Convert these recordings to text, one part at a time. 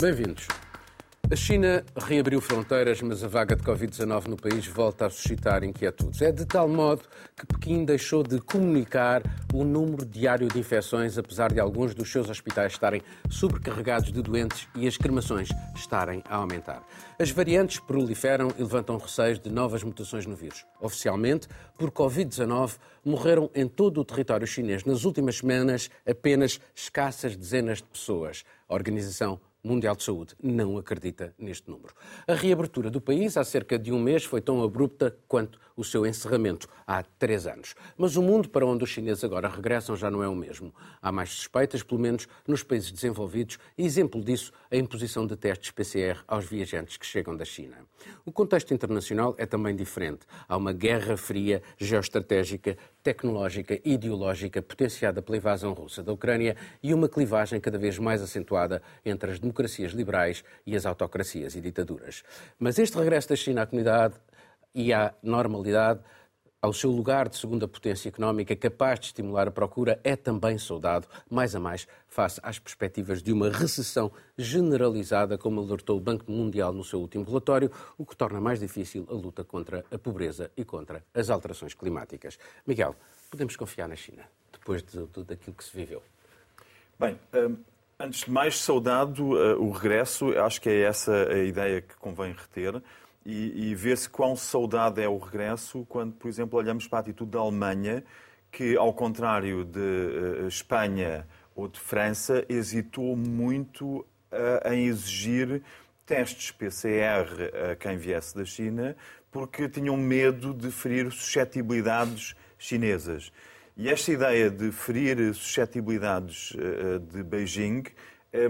Bem-vindos. A China reabriu fronteiras, mas a vaga de Covid-19 no país volta a suscitar inquietudes. É de tal modo que Pequim deixou de comunicar o número diário de infecções, apesar de alguns dos seus hospitais estarem sobrecarregados de doentes e as cremações estarem a aumentar. As variantes proliferam e levantam receios de novas mutações no vírus. Oficialmente, por Covid-19, morreram em todo o território chinês nas últimas semanas apenas escassas dezenas de pessoas. A Organização Mundial de Saúde não acredita neste número. A reabertura do país há cerca de um mês foi tão abrupta quanto o seu encerramento há três anos. Mas o mundo para onde os chineses agora regressam já não é o mesmo. Há mais suspeitas, pelo menos nos países desenvolvidos, e exemplo disso a imposição de testes PCR aos viajantes que chegam da China. O contexto internacional é também diferente. Há uma guerra fria, geoestratégica, tecnológica e ideológica potenciada pela invasão russa da Ucrânia e uma clivagem cada vez mais acentuada entre as democracias liberais e as autocracias e ditaduras. Mas este regresso da China à comunidade e à normalidade, ao seu lugar de segunda potência económica capaz de estimular a procura, é também saudado, mais a mais, face às perspectivas de uma recessão generalizada, como alertou o Banco Mundial no seu último relatório, o que torna mais difícil a luta contra a pobreza e contra as alterações climáticas. Miguel, podemos confiar na China, depois de, de, daquilo que se viveu? Bem, hum, antes de mais, saudado uh, o regresso, acho que é essa a ideia que convém reter e, e ver-se quão saudade é o regresso quando, por exemplo, olhamos para a atitude da Alemanha, que, ao contrário de uh, Espanha ou de França, hesitou muito uh, em exigir testes PCR a quem viesse da China, porque tinham medo de ferir suscetibilidades chinesas. E esta ideia de ferir suscetibilidades uh, de Beijing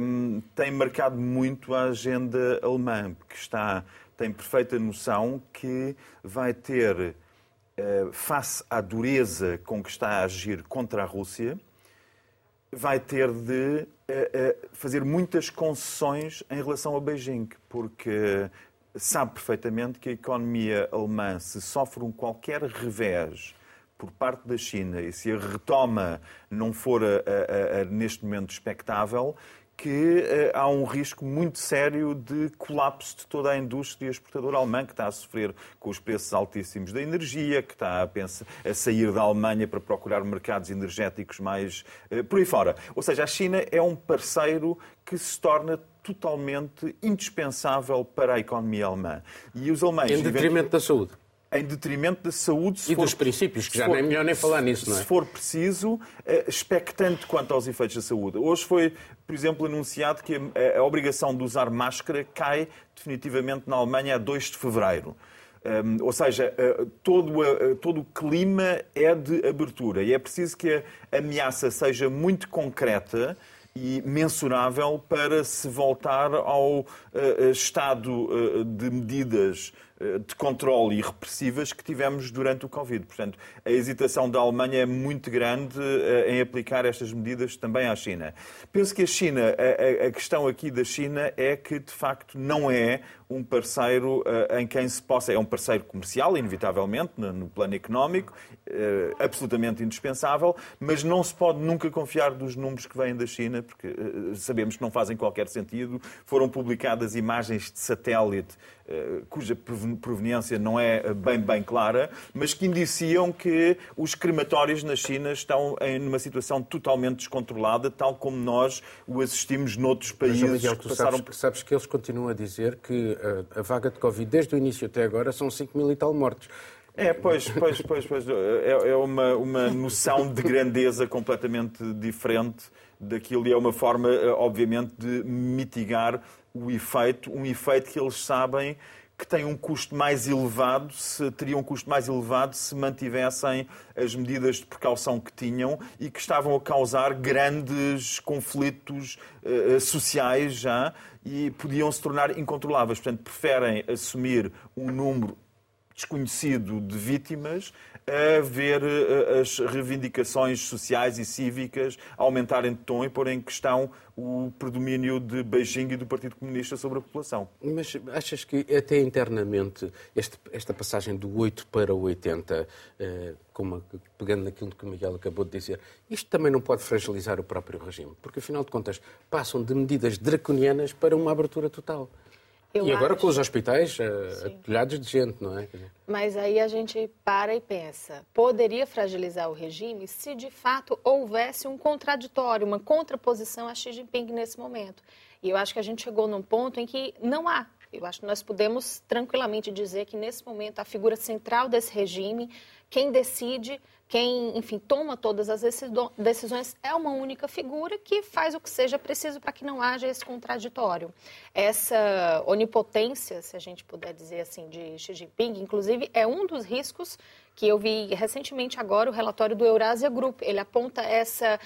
um, tem marcado muito a agenda alemã, que está tem perfeita noção que vai ter, eh, face à dureza com que está a agir contra a Rússia, vai ter de eh, eh, fazer muitas concessões em relação a Beijing, porque sabe perfeitamente que a economia alemã, se sofre um qualquer revés por parte da China e se a retoma não for a, a, a, neste momento expectável, que uh, há um risco muito sério de colapso de toda a indústria exportadora alemã, que está a sofrer com os preços altíssimos da energia, que está a, pensar, a sair da Alemanha para procurar mercados energéticos mais uh, por aí fora. Ou seja, a China é um parceiro que se torna totalmente indispensável para a economia alemã. E os alemães... Em detrimento da saúde em detrimento da saúde. e for, dos princípios, que já for, nem é melhor nem falar nisso, não é? Se for preciso, eh, expectante quanto aos efeitos da saúde. Hoje foi, por exemplo, anunciado que a, a obrigação de usar máscara cai definitivamente na Alemanha a 2 de fevereiro. Um, ou seja, uh, todo, uh, todo o clima é de abertura e é preciso que a ameaça seja muito concreta e mensurável para se voltar ao uh, estado de medidas de controle e repressivas que tivemos durante o Covid. Portanto, a hesitação da Alemanha é muito grande eh, em aplicar estas medidas também à China. Penso que a China, a, questão aqui da China é que, de facto, não é um parceiro uh, em quem se possa. É um parceiro comercial, inevitavelmente, no, no plano económico, uh, absolutamente indispensável, mas não se pode nunca confiar dos números que vêm da China, porque uh, sabemos que não fazem qualquer sentido. Foram publicadas imagens de satélite cuja proveniência não é bem, bem clara, mas que indiciam que os crematórios na China estão em uma situação totalmente descontrolada, tal como nós o assistimos noutros países mas, Miguel, que passaram... Sabes, sabes que eles continuam a dizer que a, vaga de Covid desde o início até agora são 5 mil e tal mortes. É, pois, pois, pois, pois é, é uma, uma noção de grandeza completamente diferente daquilo e é uma forma, eh, obviamente, de mitigar o efeito, um efeito que eles sabem que tem um custo mais elevado, se teria um custo mais elevado se mantivessem as medidas de precaução que tinham e que estavam a causar grandes conflitos uh, sociais já e podiam se tornar incontroláveis. Portanto, preferem assumir um número desconhecido de vítimas a ver eh, as reivindicações sociais e cívicas aumentarem de tom e pôr em questão o predomínio de Beijing e do Partido Comunista sobre a população. Mas achas que até internamente este, esta passagem do 8 para o 80, eh, como, pegando naquilo que o Miguel acabou de dizer, isto também não pode fragilizar o próprio regime, porque afinal de contas passam de medidas draconianas para uma abertura total. Eu e agora acho... com os hospitais uh, atulhados de gente, não é? Mas aí a gente para e pensa, poderia fragilizar o regime se de fato houvesse um contraditório, uma contraposição a Xi Jinping nesse momento. E eu acho que a gente chegou num ponto em que não há. Eu acho que nós podemos tranquilamente dizer que nesse momento a figura central desse regime, quem decide quem, enfim, toma todas as decisões é uma única figura que faz o que seja preciso para que não haja esse contraditório. Essa onipotência, se a gente puder dizer assim, de Xi Jinping, inclusive, é um dos riscos que eu vi recentemente agora o relatório do Eurasia Group. Ele aponta essa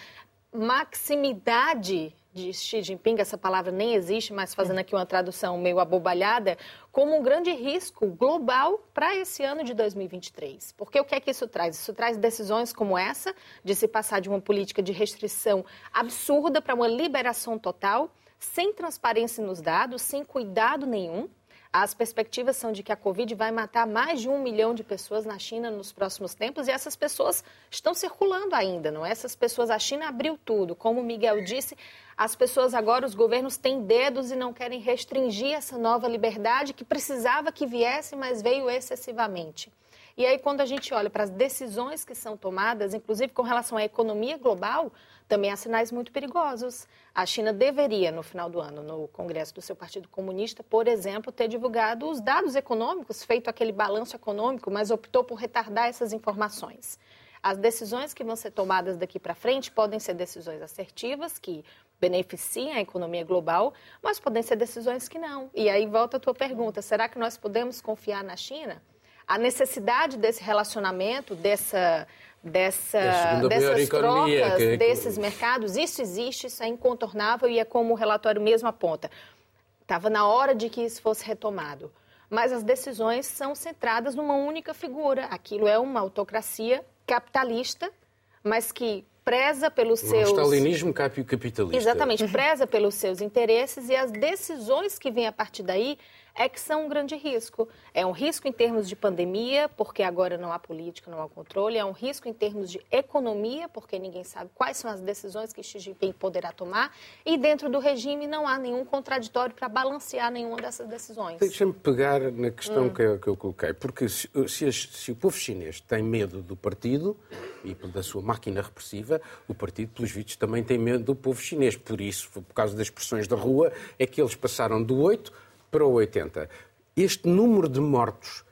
maximidade de Xi Jinping, essa palavra nem existe, mas fazendo aqui uma tradução meio abobalhada, como um grande risco global para esse ano de 2023. Porque o que é que isso traz? Isso traz decisões como essa, de se passar de uma política de restrição absurda para uma liberação total, sem transparência nos dados, sem cuidado nenhum. As perspectivas são de que a Covid vai matar mais de um milhão de pessoas na China nos próximos tempos e essas pessoas estão circulando ainda, não é? Essas pessoas, a China abriu tudo. Como o Miguel disse, as pessoas agora, os governos têm dedos e não querem restringir essa nova liberdade que precisava que viesse, mas veio excessivamente. E aí, quando a gente olha para as decisões que são tomadas, inclusive com relação à economia global, também há sinais muito perigosos. A China deveria, no final do ano, no Congresso do seu Partido Comunista, por exemplo, ter divulgado os dados econômicos, feito aquele balanço econômico, mas optou por retardar essas informações. As decisões que vão ser tomadas daqui para frente podem ser decisões assertivas, que beneficiem a economia global, mas podem ser decisões que não. E aí volta a tua pergunta: será que nós podemos confiar na China? A necessidade desse relacionamento, dessa, dessa, dessas trocas, que... desses mercados, isso existe, isso é incontornável e é como o relatório mesmo aponta. Estava na hora de que isso fosse retomado. Mas as decisões são centradas numa única figura. Aquilo é uma autocracia capitalista, mas que preza pelos um seus. Stalinismo capitalista. Exatamente, preza pelos seus interesses e as decisões que vêm a partir daí é que são um grande risco. É um risco em termos de pandemia, porque agora não há política, não há controle. É um risco em termos de economia, porque ninguém sabe quais são as decisões que Xi Jinping poderá tomar. E dentro do regime não há nenhum contraditório para balancear nenhuma dessas decisões. Deixa-me pegar na questão hum. que, eu, que, eu, coloquei. Porque se, se, se o povo chinês tem medo do partido e da sua máquina repressiva, o partido, pelos vistos, também tem medo do povo chinês. Por isso, por causa das pressões da rua, é que eles passaram do 8 para o 80. Este número de mortos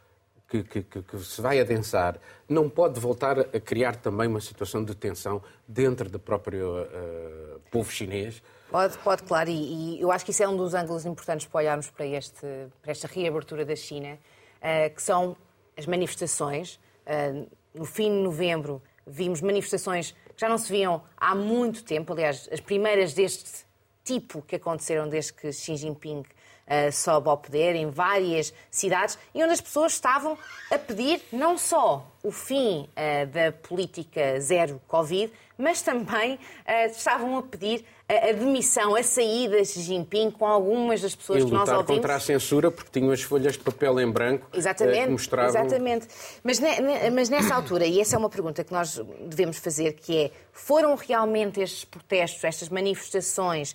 que, que, que, se vai adensar não pode voltar a criar também uma situação de tensão dentro do próprio uh, povo chinês? Pode, pode, claro, e, e, eu acho que isso é um dos ângulos importantes para olharmos para, este, para esta reabertura da China, uh, que são as manifestações. Uh, no fim de novembro vimos manifestações que já não se viam há muito tempo, aliás, as primeiras deste tipo que aconteceram desde que Xi Jinping uh, sobe ao poder em várias cidades e onde as pessoas estavam a pedir não só o fim uh, da política zero Covid, mas também uh, estavam a pedir a, a demissão, a saída de Xi Jinping com algumas das pessoas que nós ouvimos. contra a censura porque tinham as folhas de papel em branco exatamente, que mostravam... Exatamente. Mas, ne, mas nessa altura, e essa é uma pergunta que nós devemos fazer, que é, foram realmente estes protestos, estas manifestações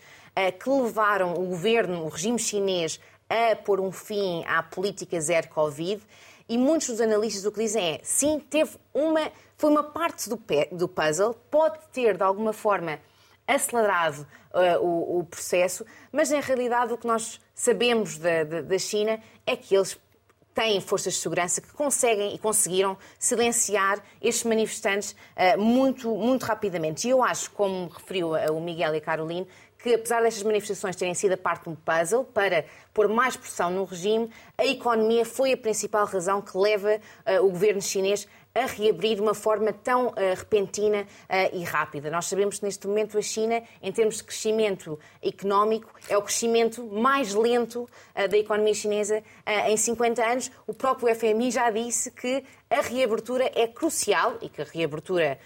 que levaram o governo, o regime chinês, a pôr um fim à política zero Covid. E muitos dos analistas o que dizem é, sim, teve uma, foi uma parte do, do puzzle, pode ter, de alguma forma, acelerado uh, o, o, processo, mas, na realidade, o que nós sabemos da, da, da China é que eles têm forças de segurança que conseguem e conseguiram silenciar estes manifestantes uh, muito, muito rapidamente. E eu acho, como referiu o Miguel e a Caroline, que, apesar destas manifestações terem sido a parte de um puzzle para pôr mais pressão no regime, a economia foi a principal razão que leva uh, o governo chinês a reabrir de uma forma tão uh, repentina uh, e rápida. Nós sabemos que neste momento a China, em termos de crescimento económico, é o crescimento mais lento uh, da economia chinesa em 50 anos. O próprio FMI já disse que a reabertura é crucial e que a reabertura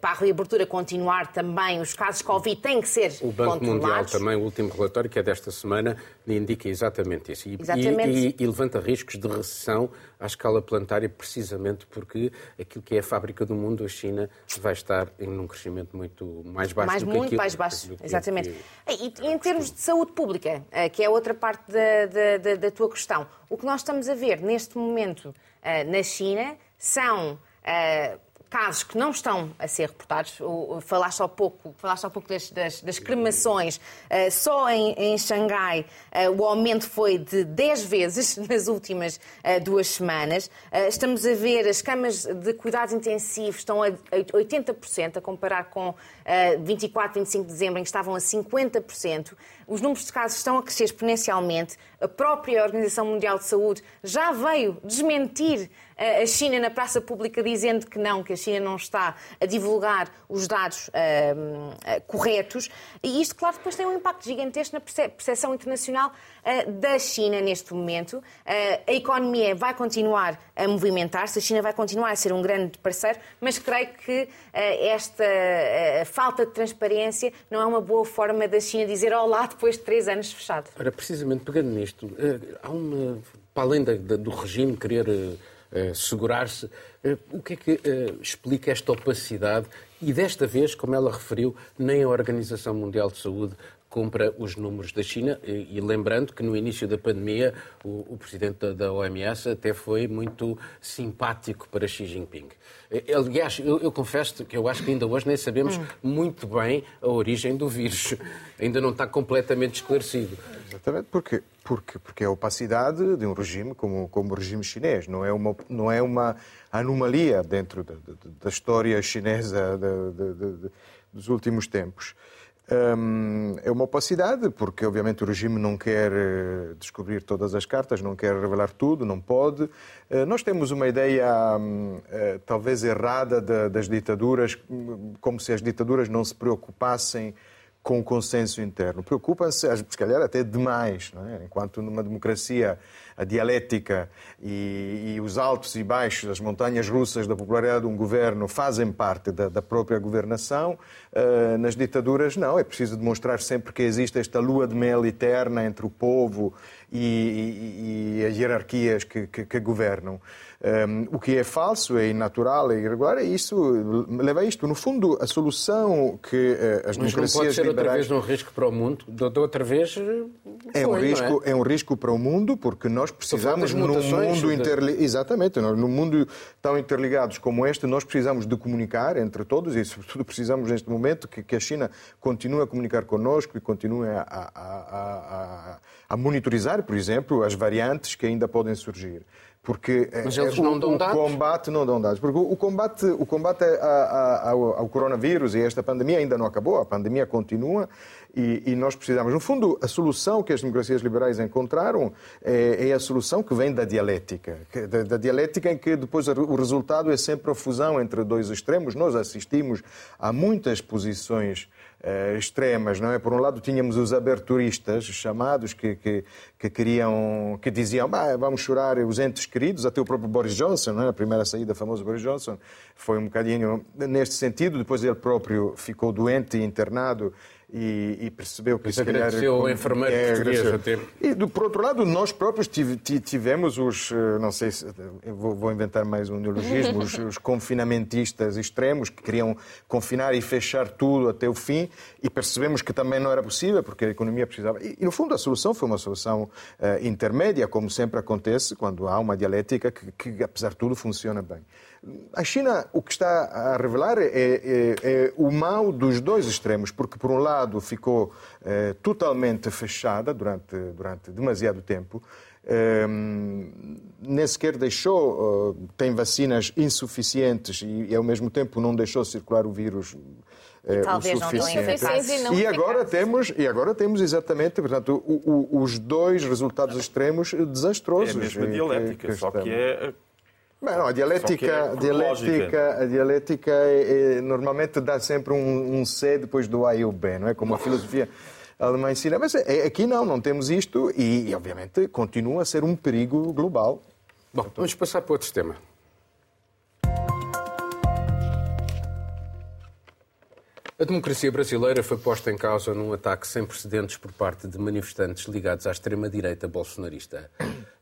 para a reabertura continuar também, os casos Covid têm que ser O Banco Mundial também, o último relatório, que é desta semana, indica exatamente isso. E, exatamente. E, e, e, levanta riscos de recessão à escala planetária, precisamente porque aquilo que é a fábrica do mundo, a China, vai estar em um crescimento muito mais baixo mais, do que muito aquilo, mais baixo, exatamente. Que... E, em termos de saúde pública, eh, que é outra parte da, da, da, tua questão, o que nós estamos a ver neste momento eh, na China são casos que não estão a ser reportados. Falaste há pouco, falaste há pouco das, das, das cremações. Uh, só em, em Xangai uh, o aumento foi de 10 vezes nas últimas uh, duas semanas. estamos a ver as camas de cuidados intensivos estão a 80%, a comparar com 24, 25 de dezembro, em que estavam a 50%. Os números de casos estão a crescer exponencialmente. A própria Organização Mundial de Saúde já veio desmentir a China na praça pública dizendo que não, que a China não está a divulgar os dados uh, uh, corretos. E isto, claro, depois tem um impacto gigantesco na percepção internacional uh, da China neste momento. a economia vai continuar a movimentar-se, a China vai continuar a ser um grande parceiro, mas creio que esta falta de transparência não é uma boa forma da China dizer olá depois de três anos fechado. Ora, precisamente pegando nisto, há uma, para além do regime querer eh, segurar-se. Uh, o que é que uh, explica esta opacidade? E desta vez, como ela referiu, nem a Organização Mundial de Saúde compra os números da China. E, e lembrando que no início da pandemia o, o presidente da, da, OMS até foi muito simpático para Xi Jinping. Aliás, eu, eu confesso que eu acho que ainda hoje nem sabemos hum. muito bem a origem do vírus. Ainda não está completamente esclarecido. Exatamente, porque, porque, porque é a opacidade de um regime como, como o regime chinês. Não é uma, não é uma anomalia dentro da, da, da história chinesa de, de, dos últimos tempos. É uma opacidade, porque obviamente o regime não quer eh, descobrir todas as cartas, não quer revelar tudo, não pode. Uh, nós temos uma ideia eh, talvez errada das ditaduras, como se as ditaduras não se preocupassem com o consenso interno. Preocupam-se, se calhar até demais, é? enquanto numa democracia a dialética e, e, os altos e baixos, as montanhas russas da popularidade de um governo fazem parte da, da própria governação, uh, nas ditaduras não, é preciso demonstrar sempre que existe esta lua de mel eterna entre o povo e, e, e as hierarquias que, que, que governam. Um, o que é falso, é inatural, é irregular, é isso leva a isto. No fundo, a solução que uh, as Mas democracias não pode ser liberais... outra vez um risco para o mundo? De outra vez é um risco, é? é? um risco para o mundo porque nós precisamos num mundo interli... exatamente, no mundo tão interligados como este, nós precisamos de comunicar entre todos e sobretudo precisamos neste momento que, que a China continue a comunicar connosco e continue a, a, a, a monitorizar, por exemplo, as variantes que ainda podem surgir. Porque eh, Mas eles não dão o dados? combate não dão dados. Porque o combate, o combate ao, ao, coronavírus e esta pandemia ainda não acabou, a pandemia continua e, e, nós precisamos. No fundo, a solução que as democracias liberais encontraram é, é a solução que vem da dialética. Da, da, dialética em que depois o resultado é sempre a fusão entre dois extremos. Nós assistimos a muitas posições uh, extremas, não é? Por um lado tínhamos os aberturistas chamados que, que, que queriam, que diziam, bah, vamos chorar os entes queridos, até o próprio Boris Johnson, não é? A primeira saída famosa Boris Johnson foi um bocadinho neste sentido, depois ele próprio ficou doente e internado e, e percebeu que calhar... Agradeceu ao enfermeiro é, português até. E, do, por outro lado, nós próprios tivemos os, eh, não sei se, vou, vou inventar mais um neologismo, os, os, confinamentistas extremos que queriam confinar e fechar tudo até o fim e percebemos que também não era possível porque a economia precisava... E, e no fundo, a solução foi uma solução uh, intermédia, como sempre acontece quando há uma dialética que, que, apesar de tudo, funciona bem. A China, o que está a revelar é, é, é, o mal dos dois extremos, porque, por um lado, ficou é, totalmente fechada durante, durante demasiado tempo, é, nem sequer deixou, uh, tem vacinas insuficientes e, e, ao mesmo tempo, não deixou circular o vírus. É, talvez o suficiente. não e, e agora temos e agora temos exatamente portanto o, o, os dois resultados extremos desastrosos. É a mesma dialética, que, que só que é Bem, não, a dialética, é a dialética, a dialética é, é, normalmente dá sempre um, um C depois do A e o B, não é? Como a filosofia alemã ensina. Mas é, aqui não, não temos isto e, obviamente, continua a ser um perigo global. Bom, vamos passar para outro tema. A democracia brasileira foi posta em causa num ataque sem precedentes por parte de manifestantes ligados à extrema-direita bolsonarista.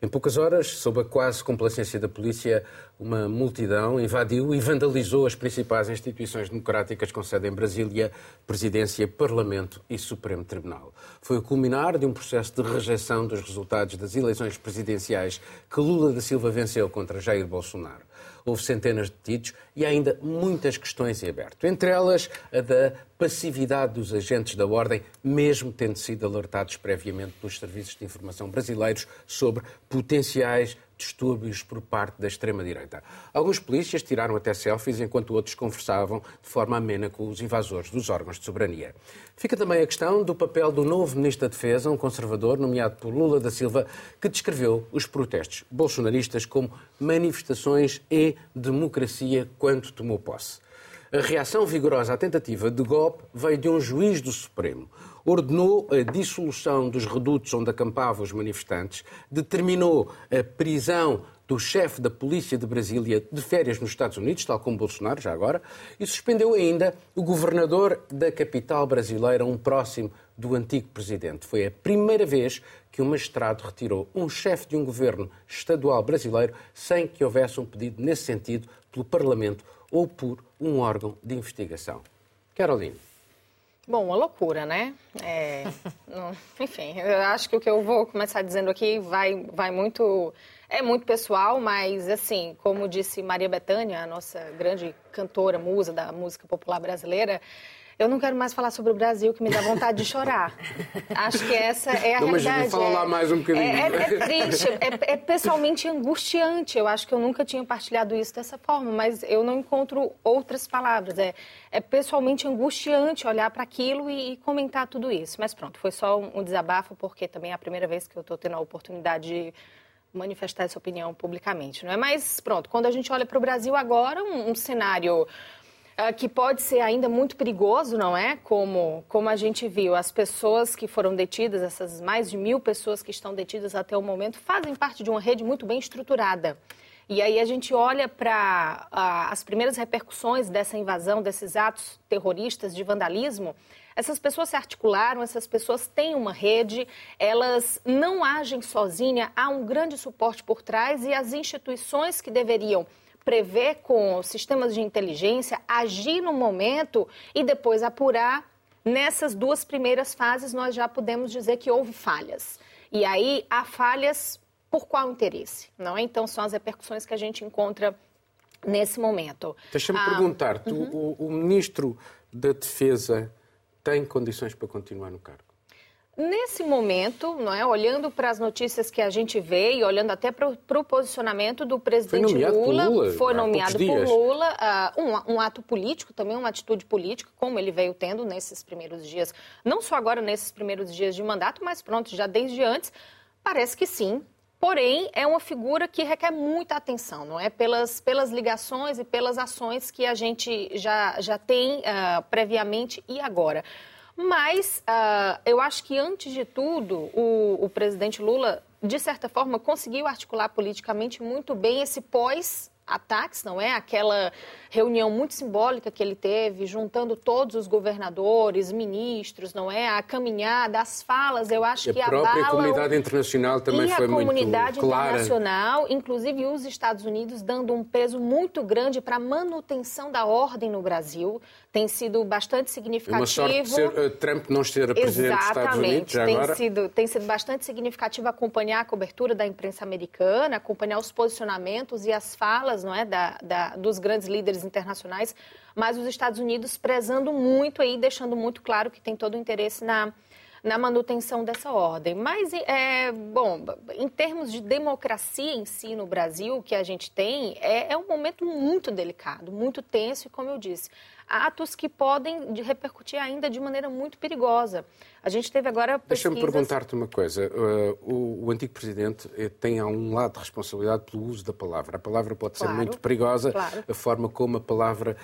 Em poucas horas, sob a quase complacência da polícia, uma multidão invadiu e vandalizou as principais instituições democráticas com sede em Brasília, Presidência, Parlamento e Supremo Tribunal. Foi o culminar de um processo de rejeição dos resultados das eleições presidenciais que Lula da Silva venceu contra Jair Bolsonaro houve centenas de detidos e há ainda muitas questões em aberto. Entre elas, a da passividade dos agentes da ordem, mesmo tendo sido alertados previamente pelos serviços de informação brasileiros sobre potenciais distúrbios por parte da extrema-direita. Alguns polícias tiraram até selfies enquanto outros conversavam de forma amena com os invasores dos órgãos de soberania. Fica também a questão do papel do novo Ministro da Defesa, um conservador nomeado por Lula da Silva, que descreveu os protestos bolsonaristas como manifestações e democracia quando tomou posse. A reação vigorosa à tentativa de golpe veio de um juiz do Supremo. Ordenou a dissolução dos redutos onde acampavam os manifestantes, determinou a prisão do chefe da polícia de Brasília de férias nos Estados Unidos, tal como Bolsonaro, já agora, e suspendeu ainda o governador da capital brasileira, um próximo do antigo presidente. Foi a primeira vez que um magistrado retirou um chefe de um governo estadual brasileiro sem que houvesse um pedido nesse sentido pelo Parlamento ou por um órgão de investigação. Caroline. Bom, uma loucura, né? É, não, enfim, eu acho que o que eu vou começar dizendo aqui vai, vai muito. É muito pessoal, mas, assim, como disse Maria Bethânia, a nossa grande cantora, musa da música popular brasileira, eu não quero mais falar sobre o Brasil, que me dá vontade de chorar. Acho que essa é a não, realidade. Mas fala é, lá mais um bocadinho. É, é, é triste, é, é, pessoalmente angustiante. Eu acho que eu nunca tinha partilhado isso dessa forma, mas eu não encontro outras palavras. É, é pessoalmente angustiante olhar para aquilo e, e, comentar tudo isso. Mas pronto, foi só um, um desabafo, porque também é a primeira vez que eu estou tendo a oportunidade de manifestar essa opinião publicamente, não é? Mas pronto, quando a gente olha para o Brasil agora, um, um cenário que pode ser ainda muito perigoso, não é? Como, como a gente viu, as pessoas que foram detidas, essas mais de mil pessoas que estão detidas até o momento, fazem parte de uma rede muito bem estruturada. E aí a gente olha para uh, as primeiras repercussões dessa invasão, desses atos terroristas de vandalismo. Essas pessoas se articularam, essas pessoas têm uma rede, elas não agem sozinhas, há um grande suporte por trás e as instituições que deveriam prever com sistemas de inteligência, agir no momento e depois apurar. Nessas duas primeiras fases, nós já podemos dizer que houve falhas. E aí, há falhas por qual interesse? Não é? Então, são as repercussões que a gente encontra nesse momento. Deixa-me ah, perguntar-te, uhum. o, o ministro da Defesa tem condições para continuar no cargo? Nesse momento, não é, olhando para as notícias que a gente vê e olhando até para o posicionamento do presidente foi Lula, Lula, foi nomeado por Lula, uh, um, um, ato político, também uma atitude política, como ele veio tendo nesses primeiros dias, não só agora nesses primeiros dias de mandato, mas pronto, já desde antes, parece que sim. Porém, é uma figura que requer muita atenção, não é? Pelas, pelas ligações e pelas ações que a gente já, já tem uh, previamente e agora. Mas uh, eu acho que, antes de tudo, o, o presidente Lula, de certa forma, conseguiu articular politicamente muito bem esse pós ataques, não é? Aquela reunião muito simbólica que ele teve, juntando todos os governadores, ministros, não é? A caminhada, as falas, eu acho e que a própria abalam... comunidade internacional também e foi muito clara. a comunidade internacional, inclusive os Estados Unidos, dando um peso muito grande para a manutenção da ordem no Brasil. Tem sido bastante significativo. Uma sorte de ser, uh, Trump não ser presidente dos Estados Unidos já tem agora. Sido, tem sido bastante significativo acompanhar a cobertura da imprensa americana, acompanhar os posicionamentos e as falas não é, da, da, dos grandes líderes internacionais, mas os Estados Unidos prezando muito aí, deixando muito claro que tem todo o interesse na, na manutenção dessa ordem. Mas, é, bom, em termos de democracia em si no Brasil, que a gente tem é, é um momento muito delicado, muito tenso e, como eu disse, atos que podem repercutir ainda de maneira muito perigosa. A gente teve agora pesquisas... Deixa-me perguntar-te uma coisa. Uh, o, o, antigo presidente eh, tem, a um lado, de responsabilidade pelo uso da palavra. A palavra pode claro, ser muito perigosa, claro. a forma como a palavra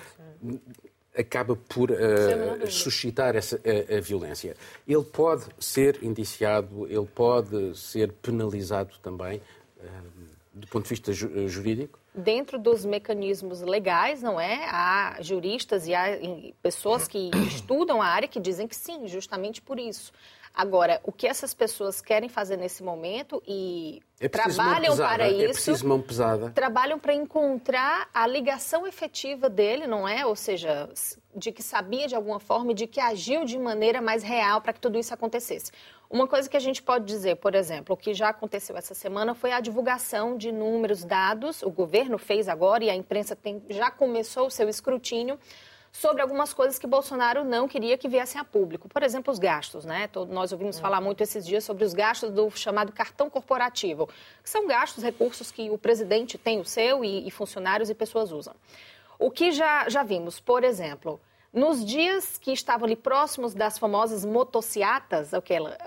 acaba por uh, suscitar essa, a, a, violência. Ele pode ser indiciado, ele pode ser penalizado também, uh, do ponto de vista ju jurídico? dentro dos mecanismos legais, não é? Há juristas e há pessoas que estudam a área que dizem que sim, justamente por isso. Agora, o que essas pessoas querem fazer nesse momento e é trabalham para é isso. É mão pesada. Trabalham para encontrar a ligação efetiva dele, não é? Ou seja, de que sabia de alguma forma e de que agiu de maneira mais real para que tudo isso acontecesse. Uma coisa que a gente pode dizer, por exemplo, o que já aconteceu essa semana foi a divulgação de números, dados. O governo fez agora e a imprensa tem, já começou o seu escrutínio sobre algumas coisas que Bolsonaro não queria que viessem a público. Por exemplo, os gastos, né? Nós ouvimos falar muito esses dias sobre os gastos do chamado cartão corporativo, que são gastos, recursos que o presidente tem o seu e, e funcionários e pessoas usam. O que já, já vimos, por exemplo, nos dias que estavam ali próximos das famosas motociatas,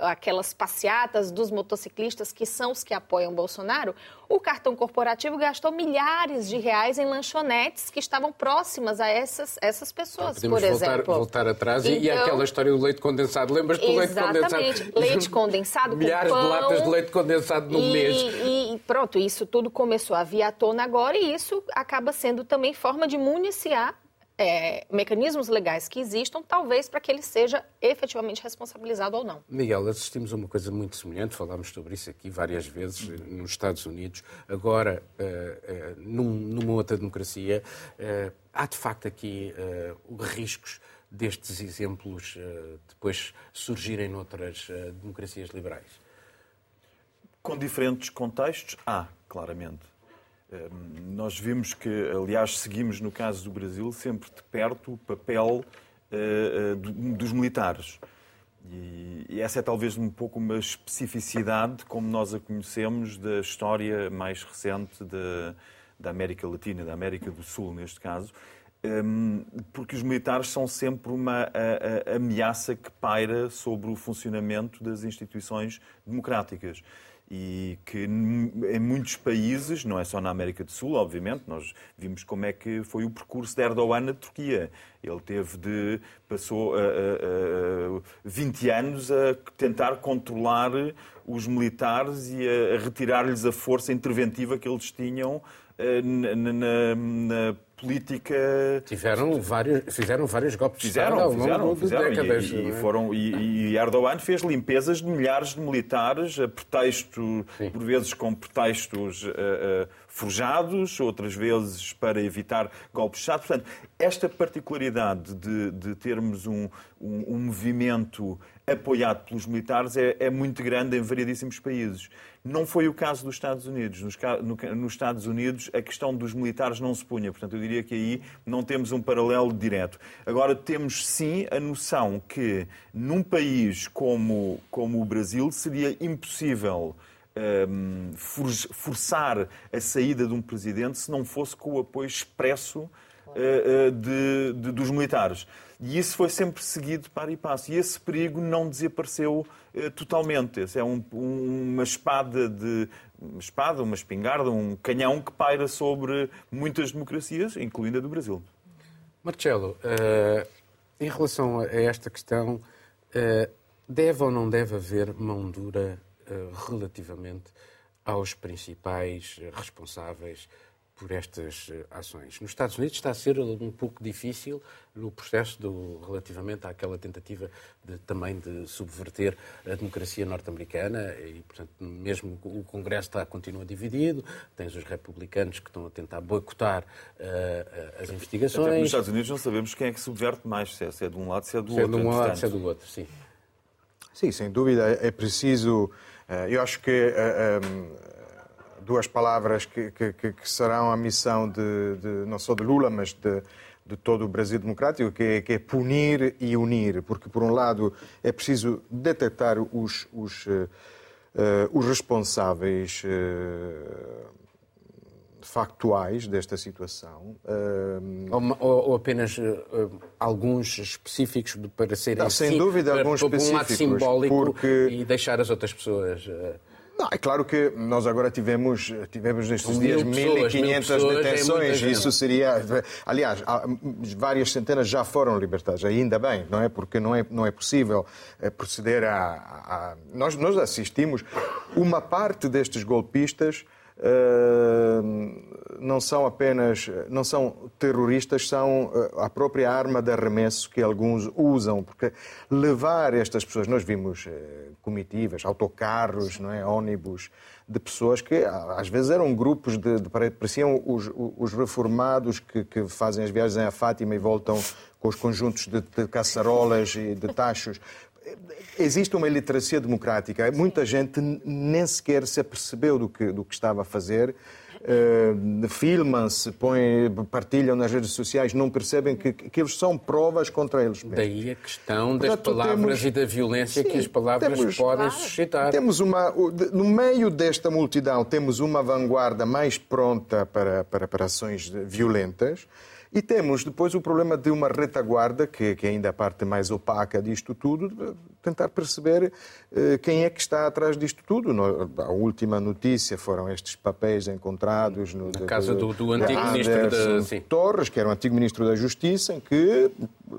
aquelas passeatas dos motociclistas que são os que apoiam Bolsonaro, o cartão corporativo gastou milhares de reais em lanchonetes que estavam próximas a essas, essas pessoas, por voltar, exemplo. voltar atrás então, e aquela história do leite condensado. Lembras do leite condensado? Exatamente. Leite condensado Milhares pão, de latas de leite condensado no e, mês. E pronto, isso tudo começou a vir à tona agora e isso acaba sendo também forma de municiar é, mecanismos legais que existam, talvez para que ele seja efetivamente responsabilizado ou não. Miguel, assistimos a uma coisa muito semelhante, falámos sobre isso aqui várias vezes nos Estados Unidos, agora uh, uh, num, numa outra democracia. Uh, há de facto aqui riscos destes exemplos depois surgirem noutras democracias liberais? Com diferentes contextos, há, claramente. Nós vimos que, aliás, seguimos no caso do Brasil sempre de perto o papel uh, uh, dos militares. E, essa é talvez um pouco uma especificidade, como nós a conhecemos, da história mais recente da América Latina, da América do Sul, neste caso, porque os militares são sempre uma ameaça que paira sobre o funcionamento das instituições democráticas e que em muitos países, não é só na América do Sul, obviamente, nós vimos como é que foi o percurso de Erdogan na Turquia. Ele teve de, passou a, a, a 20 anos a tentar controlar os militares e a, a retirar-lhes a força interventiva que eles tinham na, na, na política. Tiveram vários, fizeram vários golpes fizeram, de Estado fizeram, fizeram, décadas. E, e, é? foram, e, e, Erdogan fez limpezas de milhares de militares, a pretexto, Sim. por vezes com pretextos uh, uh, forjados, outras vezes para evitar golpes de Estado. Portanto, esta particularidade de, de termos um, um, um movimento apoiado pelos militares é, é, muito grande em variedíssimos países. Não foi o caso dos Estados Unidos. Nos, no, nos, Estados Unidos, a questão dos militares não se punha. Portanto, eu diria que aí não temos um paralelo direto. Agora, temos sim a noção que num país como, como o Brasil seria impossível. Um, forçar a saída de um presidente se não fosse com o apoio expresso uh, uh, de, de, dos militares. E isso foi sempre seguido para e passo. E esse perigo não desapareceu eh, totalmente. Esse é um, um, uma espada de uma espada, uma espingarda, um canhão que paira sobre muitas democracias, incluindo a do Brasil. Marcelo, uh, em relação a esta questão, deve ou não deve haver mão dura relativamente aos principais responsáveis por estas eh, ações. Nos Estados Unidos está a ser um pouco difícil no processo do, relativamente àquela tentativa de, também de subverter a democracia norte-americana e, portanto, mesmo o Congresso está, continua dividido, tens os republicanos que estão a tentar boicotar uh, as investigações. Até nos Estados Unidos não sabemos quem é que subverte mais, se é, se é de um lado, se é do se outro. Se é de um lado, se é do outro, sim. Sim, sem dúvida, é preciso... Eu acho que duas palavras que, que, que, serão a missão de, de, não só de Lula, mas de, de todo o Brasil democrático, que é, que é, punir e unir, porque por um lado é preciso detectar os, os, uh, os responsáveis uh, factuais desta situação. Ou, ou, ou apenas uh, alguns específicos para serem Não, sem dúvida, para, alguns para, específicos. Um lado simbólico porque... e deixar as outras pessoas. Uh... Não, é claro que nós agora tivemos, tivemos nestes um dias 1.500 detenções. É isso seria. Aliás, várias centenas já foram libertadas, ainda bem, não é? Porque não é, não é possível eh, proceder a. a... Nós, nós assistimos. Uma parte destes golpistas não são apenas não são terroristas, são ah, a própria arma de arremesso que alguns usam, porque levar estas pessoas, nós vimos eh, comitivas, autocarros, não é, ônibus de pessoas que às vezes eram grupos de, de pareciam os, os reformados que, que, fazem as viagens a Fátima e voltam com os conjuntos de, de caçarolas e de tachos existe uma iliteracia democrática. Muita gente nem sequer se apercebeu do que, do que estava a fazer. Uh, filmam-se, partilham nas redes sociais, não percebem que, que eles são provas contra eles mesmos. Daí a questão das Portanto, palavras temos... e da violência Sim, que as palavras temos... podem suscitar. Temos uma, no meio desta multidão, temos uma vanguarda mais pronta para, para, para ações violentas. E temos depois o problema de uma retaguarda, que, que é ainda a parte mais opaca disto tudo, tentar perceber uh, quem é que está atrás disto tudo. No, a última notícia foram estes papéis encontrados no, na casa do, do antigo ministro da Torres, que era o antigo ministro da Justiça, em que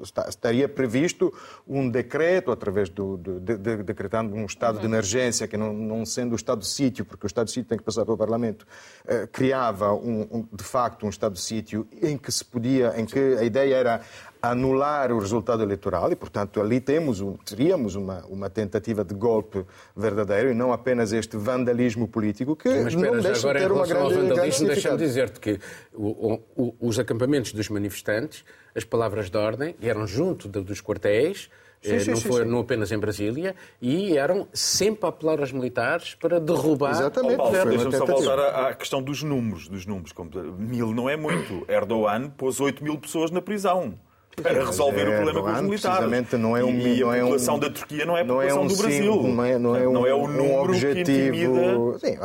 está, estaria previsto um decreto, através do, do de, de, decretando um estado uhum. de emergência, que não, não, sendo o estado de sítio, porque o estado de sítio tem que passar pelo Parlamento, uh, criava um, um, de facto um estado de sítio em que se podia podia, em que a ideia era anular o resultado eleitoral e, portanto, ali temos, teríamos uma, uma tentativa de golpe verdadeiro e não apenas este vandalismo político que Mas, não deixa agora, de ter uma grande, vandalismo, deixa-me dizer-te que o, o, os acampamentos dos manifestantes, as palavras de ordem eram junto dos quartéis, Sim, eh, sim, não, sim, foi, não apenas em Brasília, e eram sempre a apelar aos militares para derrubar Exatamente. Oh, Deixa-me só voltar à, questão dos números. Dos números. Mil não é muito. Erdogan pôs 8 mil pessoas na prisão para resolver é, o problema com os militares. Não é um, e, não a população é um, da Turquia não é a população é um do Brasil. Não é, não é um, não é o número um objetivo... que intimida... Sim,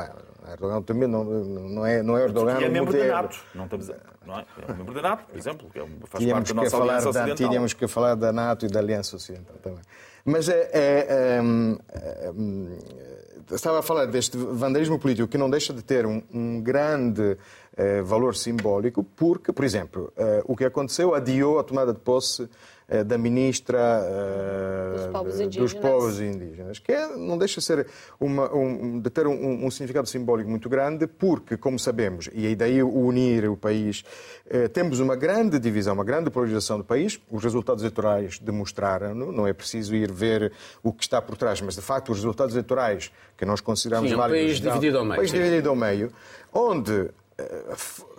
Erdogan também não, não, é, não é Erdogan. E é membro da NATO. Não estamos a, não é? é membro da NATO, por exemplo, que é faz tínhamos parte da nossa aliança da, ocidental. Tínhamos que falar da NATO e da Aliança Ocidental também. Mas é, é, é, é estava a falar deste vandalismo político que não deixa de ter um, um grande eh, valor simbólico, porque, por exemplo, eh, o que aconteceu adiou a tomada de posse da ministra uh, dos, povos dos, povos indígenas, que é, não deixa de, ser uma, um, de ter um, um, significado simbólico muito grande, porque, como sabemos, e daí unir o país, uh, temos uma grande divisão, uma grande polarização do país, os resultados eleitorais demonstraram, não é preciso ir ver o que está por trás, mas de facto os resultados eleitorais que nós consideramos sim, válidos... Um país dividido ao meio. Um país dividido ao meio, onde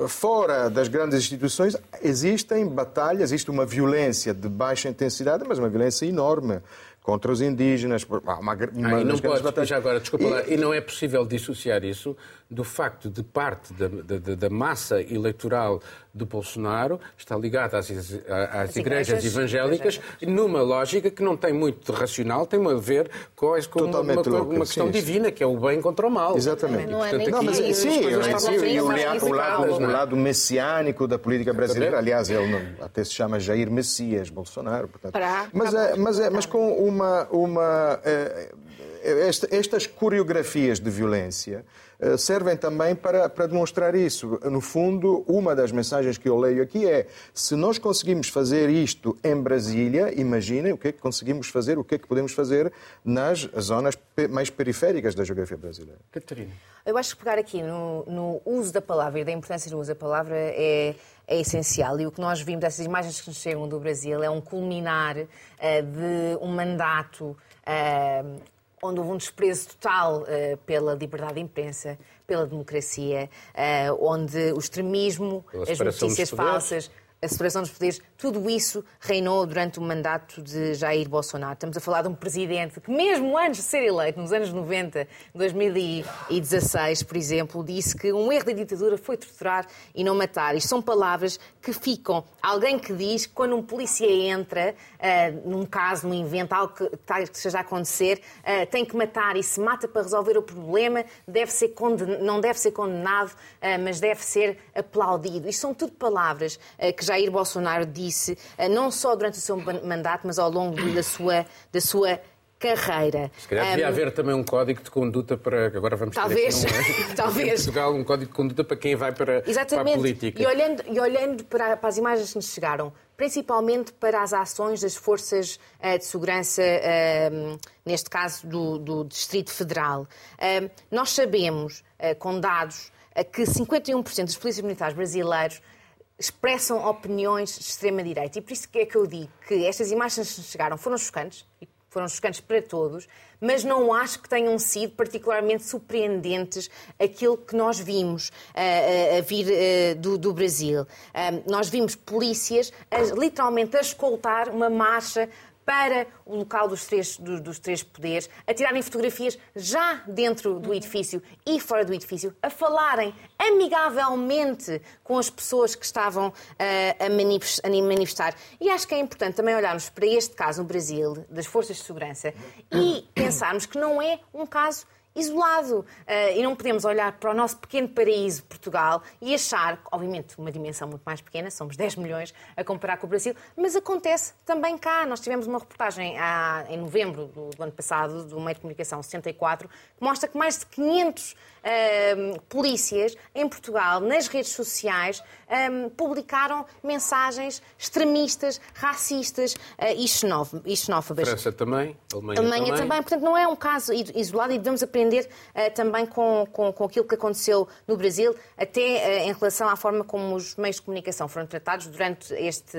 fora das grandes instituições existem batalhas, existe uma violência de baixa intensidade, mas uma violência enorme contra os indígenas. Uma, uma ah, e não pode, batalhas... já agora, desculpa e... lá, e não é possível dissociar isso do facto de parte da, da, da massa eleitoral de Bolsonaro está ligada às, às, às igrejas, igrejas, evangélicas numa lógica que não tem muito de racional, tem a ver com, com uma, uma, uma, questão sim, divina, que é o bem contra o mal. Exatamente. Não, é nem não, mas, sim, e o, o, lado, o lado messiânico da política brasileira, aliás, ele não, até se chama Jair Messias Bolsonaro. Portanto. Mas, é, mas, é, mas com uma... uma é, estas coreografias de violência servem também para, para demonstrar isso. No fundo, uma das mensagens que eu leio aqui é: se nós conseguimos fazer isto em Brasília, imaginem o que é que conseguimos fazer, o que é que podemos fazer nas zonas mais periféricas da geografia brasileira. Catarina. Eu acho que pegar aqui no, no uso da palavra e da importância do uso da palavra é é essencial. E o que nós vimos dessas imagens que nos chegam do Brasil é um culminar uh, de um mandato uh, onde houve um desprezo total uh, pela liberdade de imprensa, pela democracia, uh, onde o extremismo, as notícias falsas, a separação dos poderes, tudo isso reinou durante o mandato de Jair Bolsonaro. Estamos a falar de um presidente que, mesmo antes de ser eleito, nos anos 90, 2016, por exemplo, disse que um erro da ditadura foi torturar e não matar. Isto são palavras que ficam. Alguém que diz que quando um polícia entra, uh, num caso, num evento, algo que, que esteja a acontecer, uh, tem que matar e se mata para resolver o problema, deve ser conden... não deve ser condenado, uh, mas deve ser aplaudido. Isto são tudo palavras que Jair Bolsonaro disse, não só durante o seu mandato, mas ao longo da sua, da sua carreira. Se calhar devia um, haver também um código de conduta para. Agora vamos Talvez, ter aqui, um, talvez. Em Portugal, um código de conduta para quem vai para, Exatamente. para a política. E olhando, e olhando para, para, as imagens que nos chegaram, principalmente para as ações das forças uh, de segurança, uh, neste caso do, do Distrito Federal, uh, nós sabemos, com dados, que 51% dos polícias militares brasileiros expressam opiniões de extrema-direita. E por isso que é que eu digo que estas imagens que chegaram foram chocantes, foram chocantes para todos, mas não acho que tenham sido particularmente surpreendentes aquilo que nós vimos uh, a vir uh, do, do, Brasil. Nós vimos polícias a, literalmente a escoltar uma marcha para o local dos três, dos, dos três poderes, a tirarem fotografias já dentro do edifício e fora do edifício, a falarem amigavelmente com as pessoas que estavam uh, a, manifestar. E acho que é importante também olharmos para este caso no Brasil, das forças de segurança, e pensarmos que não é um caso isolado. Uh, e não podemos olhar para o nosso pequeno paraíso, Portugal, e achar, obviamente, uma dimensão muito mais pequena, somos 10 milhões a comparar com o Brasil, mas acontece também cá. Nós tivemos uma reportagem há, em novembro do, do, ano passado, do meio de comunicação 64, que mostra que mais de 500 uh, polícias em Portugal, nas redes sociais, um, publicaram mensagens extremistas, racistas uh, e, xenófobas. França também, Alemanha, Alemanha também. também. Portanto, não é um caso isolado e devemos aprender uh, também com, com, com, aquilo que aconteceu no Brasil, até uh, em relação à forma como os meios de comunicação foram tratados durante este,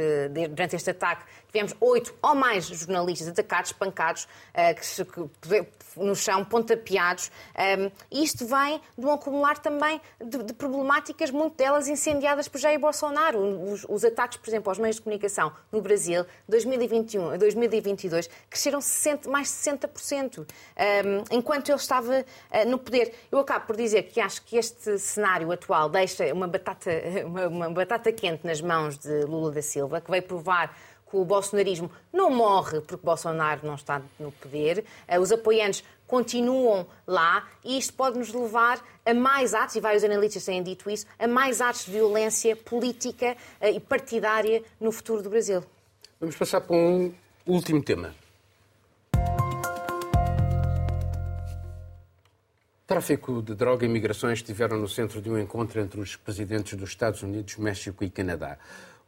durante este ataque. Tivemos oito ou mais jornalistas atacados, espancados, que, que, no chão, pontapeados. Um, isto vem de um acumular também de, de problemáticas, muito delas incendiadas por Jair Bolsonaro. Os, os, ataques, por exemplo, aos meios de comunicação no Brasil, 2021 a 2022, cresceram 60, mais de 60%, um, enquanto ele estava uh, no poder. Eu acabo por dizer que acho que este cenário atual deixa uma batata, uma, uma batata quente nas mãos de Lula da Silva, que veio provar que o bolsonarismo não morre porque Bolsonaro não está no poder. Uh, os apoiantes continuam lá e isto pode nos levar a mais atos, e vários analistas têm dito isso, a mais atos de violência política eh, e partidária no futuro do Brasil. Vamos passar para um último tema. Tráfico de droga e migrações estiveram no centro de um encontro entre os presidentes dos Estados Unidos, México e Canadá.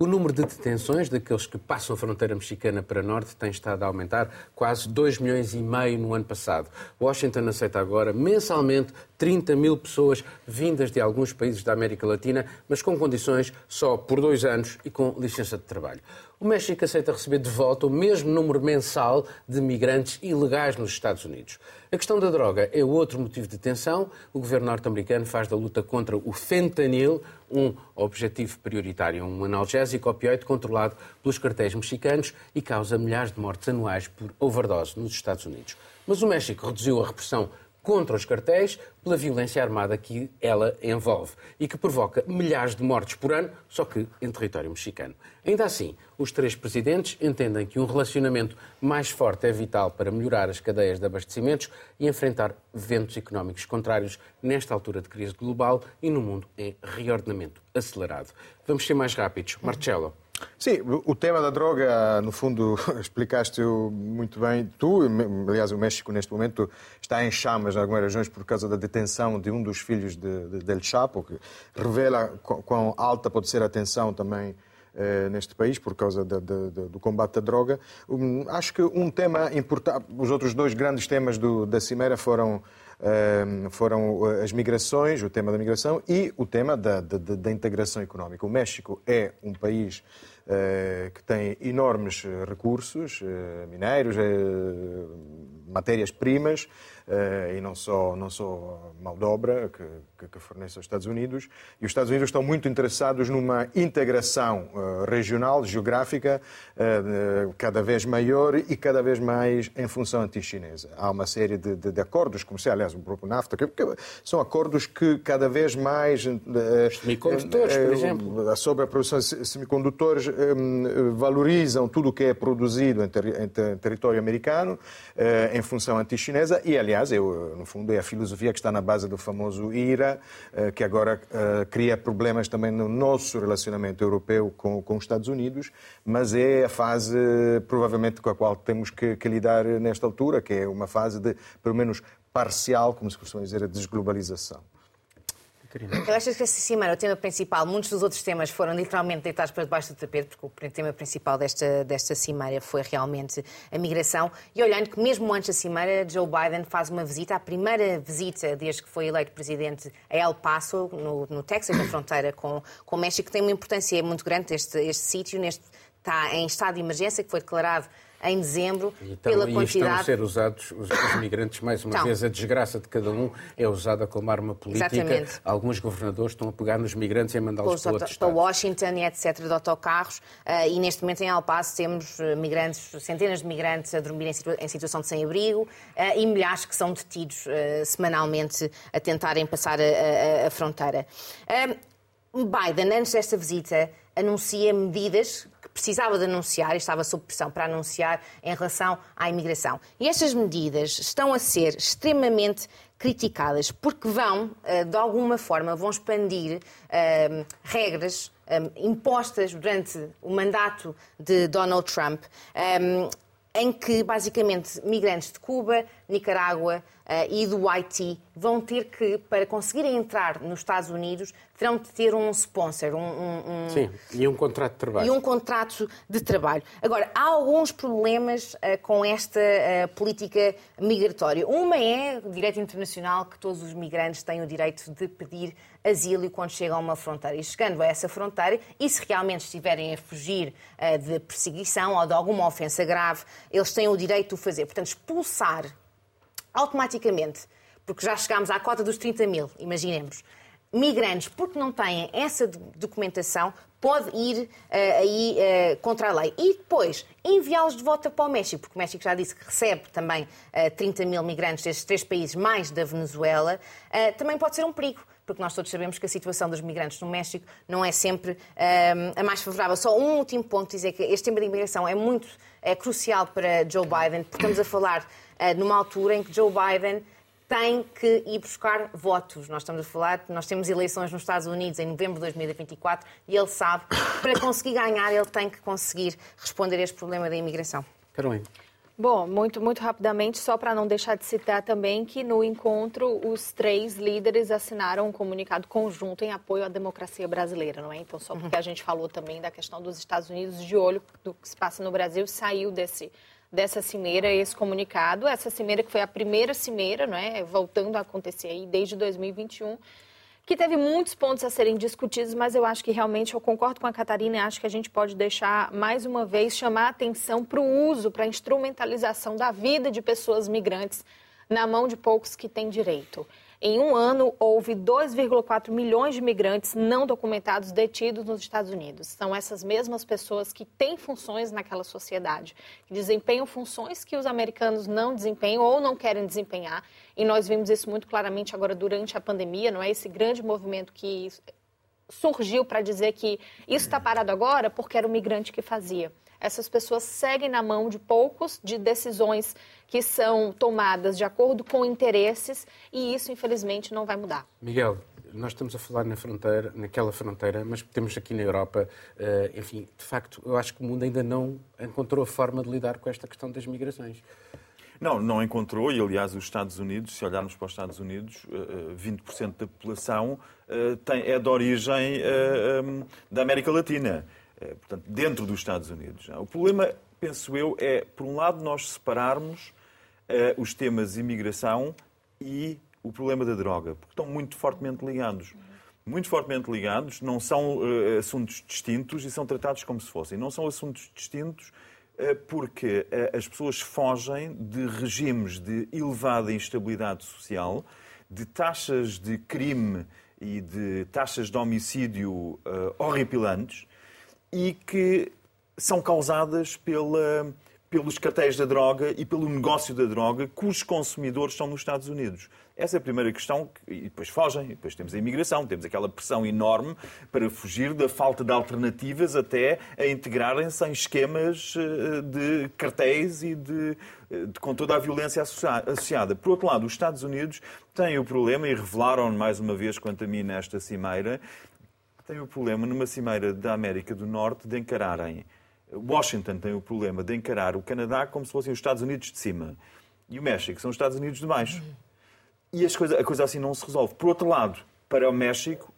O número de detenções daqueles que passam a fronteira mexicana para norte tem estado a aumentar quase 2 milhões e meio no ano passado. Washington aceita agora mensalmente 30 mil pessoas vindas de alguns países da América Latina, mas com condições só por dois anos e com licença de trabalho. O México aceita receber de volta o mesmo número mensal de migrantes ilegais nos Estados Unidos. A questão da droga é outro motivo de tensão. O governo norte-americano faz da luta contra o fentanil um objetivo prioritário, um analgésico opioide controlado pelos cartéis mexicanos e causa milhares de mortes anuais por overdose nos Estados Unidos. Mas o México reduziu a repressão contra os cartéis pela violência armada que ela envolve e que provoca milhares de mortes por ano, só que em território mexicano. Ainda assim, os três presidentes entendem que um relacionamento mais forte é vital para melhorar as cadeias de abastecimentos e enfrentar ventos económicos contrários nesta altura de crise global e no mundo em reordenamento acelerado. Vamos ser mais rápidos. Marcelo. Sim, o tema da droga, no fundo, explicaste muito bem. Tu, aliás, o México neste momento está em chamas em algumas regiões por causa da detenção de um dos filhos de, de, del Chapo, que revela quão alta pode ser a tensão também eh, neste país por causa de, do combate à droga. Um, acho que um tema importante, os outros dois grandes temas do, da Cimeira foram foram as migrações, o tema da migração e o tema da, da, da integração económica. O México é um país que tem enormes recursos mineiros, matérias-primas, eh, e não só, não só mão de obra que, que, fornece aos Estados Unidos. E os Estados Unidos estão muito interessados numa integração eh, regional, geográfica, eh, cada vez maior e cada vez mais em função anti-chinesa. Há uma série de, de, de, acordos comerciais, aliás, o próprio NAFTA, que, que, são acordos que cada vez mais. Os semicondutores, por exemplo. Sobre a produção de semicondutores, valorizam tudo o que é produzido em, ter, em território americano, em função anti-chinesa, e, aliás, eu, no fundo, é a filosofia que está na base do famoso IRA, eh, que agora eh, cria problemas também no nosso relacionamento europeu com, com os Estados Unidos, mas é a fase, provavelmente, com a qual temos que, que lidar nesta altura, que é uma fase de, pelo menos, parcial, como se costuma dizer, a desglobalização. Eu acho que essa cimeira, o tema principal, muitos dos outros temas foram literalmente deitados para debaixo do tapete, porque o tema principal desta, desta cimeira foi realmente a migração. E olhando que mesmo antes da cimeira, Joe Biden faz uma visita, a primeira visita desde que foi eleito presidente a El Paso, no, no Texas, na fronteira com, com o México, que tem uma importância muito grande este, este sítio, neste, está em estado de emergência, que foi declarado em dezembro, então, pela e quantidade... estão a ser usados os, os migrantes, mais uma então, vez, a desgraça de cada um é usada como arma política. Exatamente. Alguns governadores estão a pegar nos migrantes e a mandá-los para Para Washington e etc. de autocarros. Uh, e neste momento em Alpaço temos eh, migrantes, centenas de migrantes a dormir em, situa em situação de sem-abrigo uh, e milhares que são detidos uh, semanalmente a tentarem passar a, a, a fronteira. Biden, antes desta visita, anuncia medidas precisava de anunciar e estava sob pressão para anunciar em relação à imigração. E estas medidas estão a ser extremamente criticadas porque vão, eh, de alguma forma, vão expandir uh, regras um, impostas durante o mandato de Donald Trump, um, em que basicamente migrantes de Cuba, Nicarágua e do Haiti vão ter que, para conseguirem entrar nos Estados Unidos, terão de ter um sponsor. Um, um, um... Sim, e um contrato de trabalho. E um contrato de trabalho. Agora, há alguns problemas uh, com esta uh, política migratória. Uma é o direito internacional, que todos os migrantes têm o direito de pedir asilo quando chegam a uma fronteira. E chegando a essa fronteira, e se realmente estiverem a fugir uh, de perseguição ou de alguma ofensa grave, eles têm o direito de o fazer. Portanto, expulsar automaticamente, porque já chegámos à cota dos 30 mil, imaginemos, migrantes, porque não têm essa documentação, pode ir uh, aí uh, contra a lei. E depois, enviá-los de volta para o México, porque o México já disse que recebe também uh, eh, 30 mil migrantes destes três países, mais da Venezuela, também pode ser um perigo. Porque nós todos sabemos que a situação dos migrantes no México não é sempre a mais favorável. Só um último ponto, dizer que este tema de imigração é muito é crucial para Joe Biden, porque estamos a falar numa altura em que Joe Biden tem que ir buscar votos. Nós estamos a falar, nós temos eleições nos Estados Unidos em novembro de 2024 e ele sabe que para conseguir ganhar ele tem que conseguir responder a este problema da imigração. Carolina. Bom, muito, muito rapidamente, só para não deixar de citar também que no encontro os três líderes assinaram um comunicado conjunto em apoio à democracia brasileira, não é? Então, só porque a gente falou também da questão dos Estados Unidos de olho do que se passa no Brasil, saiu desse, dessa cimeira esse comunicado. Essa cimeira que foi a primeira cimeira, é? voltando a acontecer aí desde 2021, que teve muitos pontos a serem discutidos, mas eu acho que realmente eu concordo com a Catarina e acho que a gente pode deixar mais uma vez chamar atenção para o uso, para a instrumentalização da vida de pessoas migrantes na mão de poucos que têm direito. Em um ano, houve 2,4 milhões de migrantes não documentados detidos nos Estados Unidos. São essas mesmas pessoas que têm funções naquela sociedade, que desempenham funções que os americanos não desempenham ou não querem desempenhar. E nós vimos isso muito claramente agora durante a pandemia, não é? Esse grande movimento que surgiu para dizer que isso está parado agora porque era o migrante que fazia. Essas pessoas seguem na mão de poucos, de decisões que são tomadas de acordo com interesses, e isso, infelizmente, não vai mudar. Miguel, nós estamos a falar na fronteira, naquela fronteira, mas temos aqui na Europa, eh, enfim, de facto, eu acho que o mundo ainda não encontrou a forma de lidar com esta questão das migrações. Não, não encontrou, e aliás os Estados Unidos, se olharmos para os Estados Unidos, 20% eh, da população eh, é de origem da América Latina. Eh, portanto, dentro dos Estados Unidos. O problema, penso eu, é, por um lado, nós separarmos os temas imigração e o problema da droga, porque estão muito fortemente ligados. Muito fortemente ligados, não são assuntos distintos e são tratados como se fossem. Não são assuntos distintos porque uh, as pessoas fogem de regimes de elevada instabilidade social, de taxas de crime e de taxas de homicídio horripilantes e que são causadas pela, pelos cartéis da droga e pelo negócio da droga, cujos consumidores são nos Estados Unidos. Essa é a primeira questão, e depois fogem, e depois temos a imigração, temos aquela pressão enorme para fugir da falta de alternativas até a integrarem-se em esquemas eh, de cartéis e de, eh, de, com toda a violência associada. Por outro lado, os Estados Unidos têm o problema, e revelaram mais uma vez quanto a mim nesta cimeira, têm o problema numa cimeira da América do Norte de encararem Washington tem o problema de encarar o Canadá como se fossem os Estados Unidos de cima e o México são os Estados Unidos de baixo. E coisa, a coisa assim não se resolve. Por outro lado, para o México,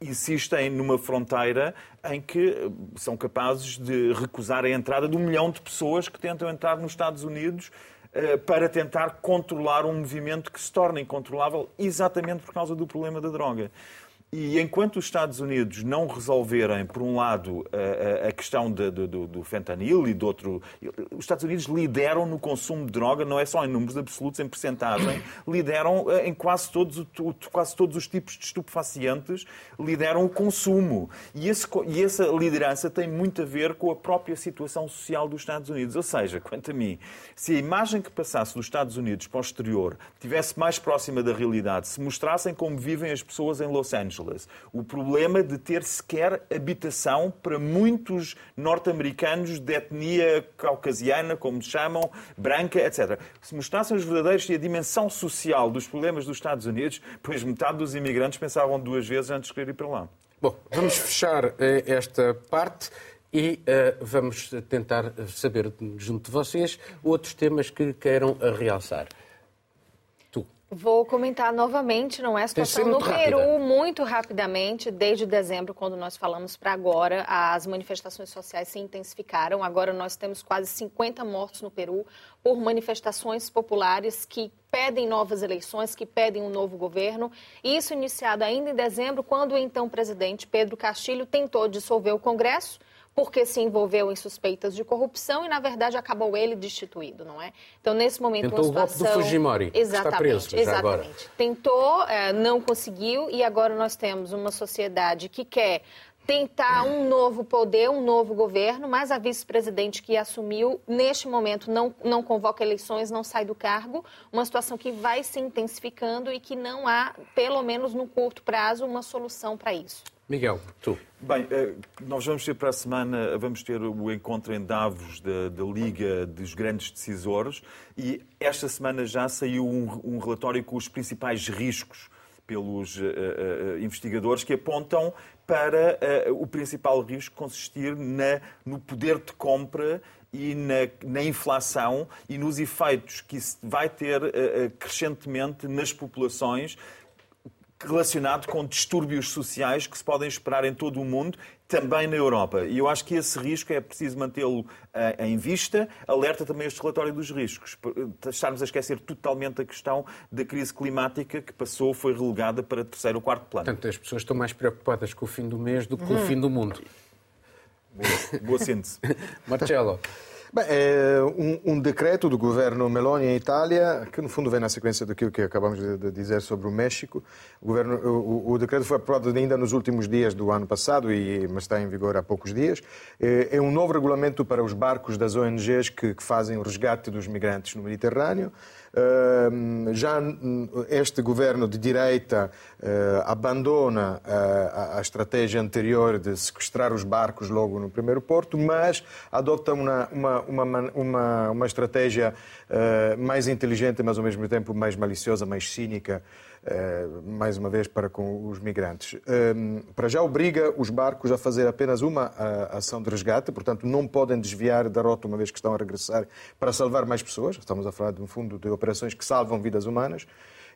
insistem numa fronteira em que eh, são capazes de recusar a entrada de um milhão de pessoas que tentam entrar nos Estados Unidos eh, para tentar controlar um movimento que se torna incontrolável exatamente por causa do problema da droga. E enquanto os Estados Unidos não resolverem, por um lado, a, questão de, de, do, do fentanil e do outro. Os Estados Unidos lideram no consumo de droga, não é só em números absolutos, em percentagem, lideram eh, em quase todos, quase todos os tipos de estupefacientes, lideram o consumo. E, esse, e essa liderança tem muito a ver com a própria situação social dos Estados Unidos. Ou seja, quanto a mim, se a imagem que passasse dos Estados Unidos para o exterior tivesse mais próxima da realidade, se mostrassem como vivem as pessoas em Los Angeles, O problema de ter sequer habitação para muitos norte-americanos de etnia caucasiana, como chamam, branca, etc. Se mostrassem os verdadeiros e a dimensão social dos problemas dos Estados Unidos, pois metade dos imigrantes pensavam duas vezes antes de querer ir para lá. Bom, vamos fechar eh, esta parte e uh, vamos tentar saber, junto de vocês, outros temas que queiram realçar. Vou comentar novamente, não é a situação no Peru, rápida. muito rapidamente, desde dezembro, quando nós falamos para agora, as manifestações sociais se intensificaram. Agora nós temos quase 50 mortos no Peru por manifestações populares que pedem novas eleições, que pedem um novo governo. Isso iniciado ainda em dezembro, quando o então presidente Pedro Castilho tentou dissolver o Congresso porque se envolveu em suspeitas de corrupção e, na verdade, acabou ele destituído, não é? Então, nesse momento, Tentou uma situação... o golpe do Fujimori, exatamente, está preso exatamente. Agora. Tentou, é, não conseguiu e agora nós temos uma sociedade que quer tentar um novo poder, um novo governo, mas a vice-presidente que assumiu, neste momento, não, não convoca eleições, não sai do cargo, uma situação que vai se intensificando e que não há, pelo menos no curto prazo, uma solução para isso. Miguel, tu. Bem, eh, nós vamos ter para a semana, vamos ter o encontro em Davos da, da Liga dos Grandes Decisores e esta semana já saiu um, um relatório com os principais riscos pelos uh, uh, investigadores que apontam para uh, o principal risco consistir na, no poder de compra e na, na, inflação e nos efeitos que isso vai ter crescentemente nas populações relacionado com distúrbios sociais que se podem esperar em todo o mundo, também na Europa. E eu acho que esse risco é preciso mantê-lo eh, em vista. Alerta também este relatório dos riscos. Eh, estarmos a esquecer totalmente a questão da crise climática que passou, foi relegada para terceiro ou quarto plano. Portanto, as pessoas estão mais preocupadas com o fim do mês do que com o fim do mundo. Boa, boa síntese. Marcelo. Bem, é um, um, decreto do governo Meloni em Itália, que no fundo vem na sequência daquilo que acabamos de, de dizer sobre o México. O, governo, o, o, decreto foi aprovado ainda nos últimos dias do ano passado, e, mas está em vigor há poucos dias. É, é um novo regulamento para os barcos das ONGs que, que fazem o resgate dos migrantes no Mediterrâneo já este governo de direita eh, abandona eh, a estratégia anterior de sequestrar os barcos logo no primeiro porto, mas adopta uma, uma, uma, uma, uma estratégia eh, mais inteligente, mas ao mesmo tempo mais maliciosa, mais cínica mais uma vez para com os migrantes. Ehm, para já obriga os barcos a fazer apenas uma eh, ação de resgate, portanto não podem desviar da rota uma vez que estão a regressar para salvar mais pessoas. Estamos a falar de um fundo de operações que salvam vidas humanas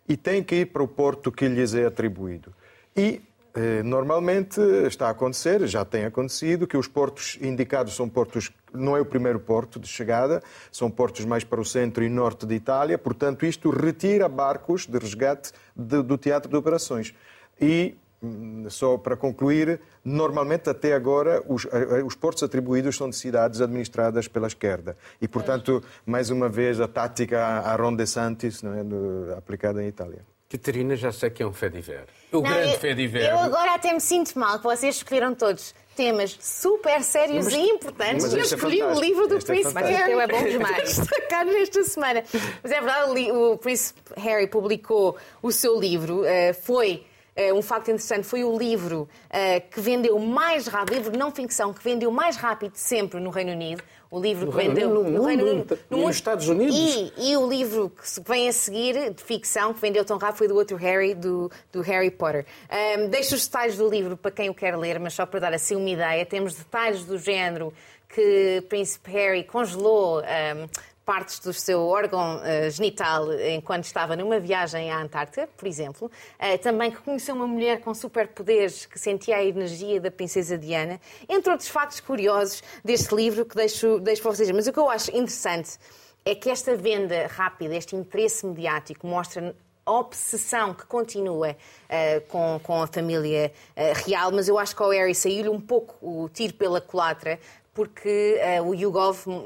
e têm que ir para o porto que lhes é atribuído. E eh, normalmente está a acontecer, já tem acontecido, que os portos indicados são portos, não é o primeiro porto de chegada, são portos mais para o centro e norte de Itália, portanto, isto retira barcos de resgate de, do teatro de operações. E, hum, só para concluir, normalmente até agora os, eh, os portos atribuídos são de cidades administradas pela esquerda. E, portanto, mais uma vez, a tática a Ron DeSantis não é, aplicada em Itália. Catarina, já sei que é um fé de ver. O Não, grande eu, fé de ver. Eu agora até me sinto mal que vocês escolheram todos temas super sérios Mas- e importantes mas eu este é escolhi o fantástico. livro do Este é Príncipe fantástico. Harry Mas o teu é bom demais. destacar nesta semana. Mas é verdade, o o Príncipe Harry publicou o seu livro, eh, foi... eh, um facto interessante foi o livro eh, que vendeu mais rápido, livro de não ficção, que vendeu mais rápido sempre no Reino Unido. O livro No que vendeu Unido, no Reino mundo, Unido, nos Estados Unidos. E e o livro que vem a seguir, de ficção, que vendeu tão rápido, foi do outro Harry, do, do Harry Potter. Ahm, deixo os detalhes do livro para quem o quer ler, mas só para dar assim uma ideia. Temos detalhes do género que Príncipe Harry congelou ahm, partes do seu órgão ah, genital enquanto estava numa viagem à Antártida, por exemplo. Ah, também que conheceu uma mulher com superpoderes que sentia a energia da princesa Diana. Entre outros factos curiosos deste livro que deixo, deixo para vocês. Mas o que eu acho interessante é que esta venda rápida, este interesse mediático, mostra a obsessão que continua eh, com, com a família eh, real, mas eu acho que ao Harry saiu-lhe um pouco o tiro pela culatra, porque eh, o YouGov, num,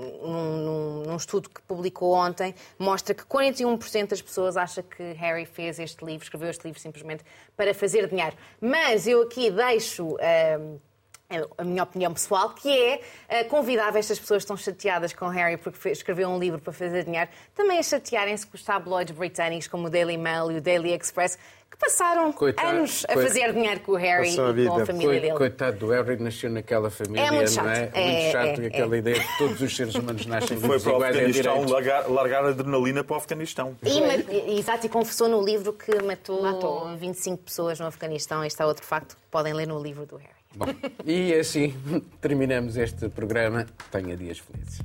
num- num estudo que publicou ontem, mostra que 41% das pessoas acha que Harry fez este livro, escreveu este livro simplesmente para fazer dinheiro. Mas eu aqui deixo. eh, a minha opinião pessoal, que é eh, convidar estas pessoas que estão chateadas com Harry porque escreveu um livro para fazer dinheiro, também a chatearem-se com os tabloides britânicos como o Daily Mail e o Daily Express, que passaram Coitado, anos a fazer dinheiro com o Harry e com a vida. família dele. Coitado do Harry, nasceu naquela família, É muito não é? chato. muito É, chato é, aquela é. ideia de que todos os seres humanos nascem Foi para o em Afeganistão largar, largar adrenalina para o Afeganistão. E, exato, e confessou no livro que matou, Matou. 25 pessoas no Afeganistão. Este é outro facto que podem ler no livro do Harry. Bom, e assim terminamos este programa. Tenha dias felizes.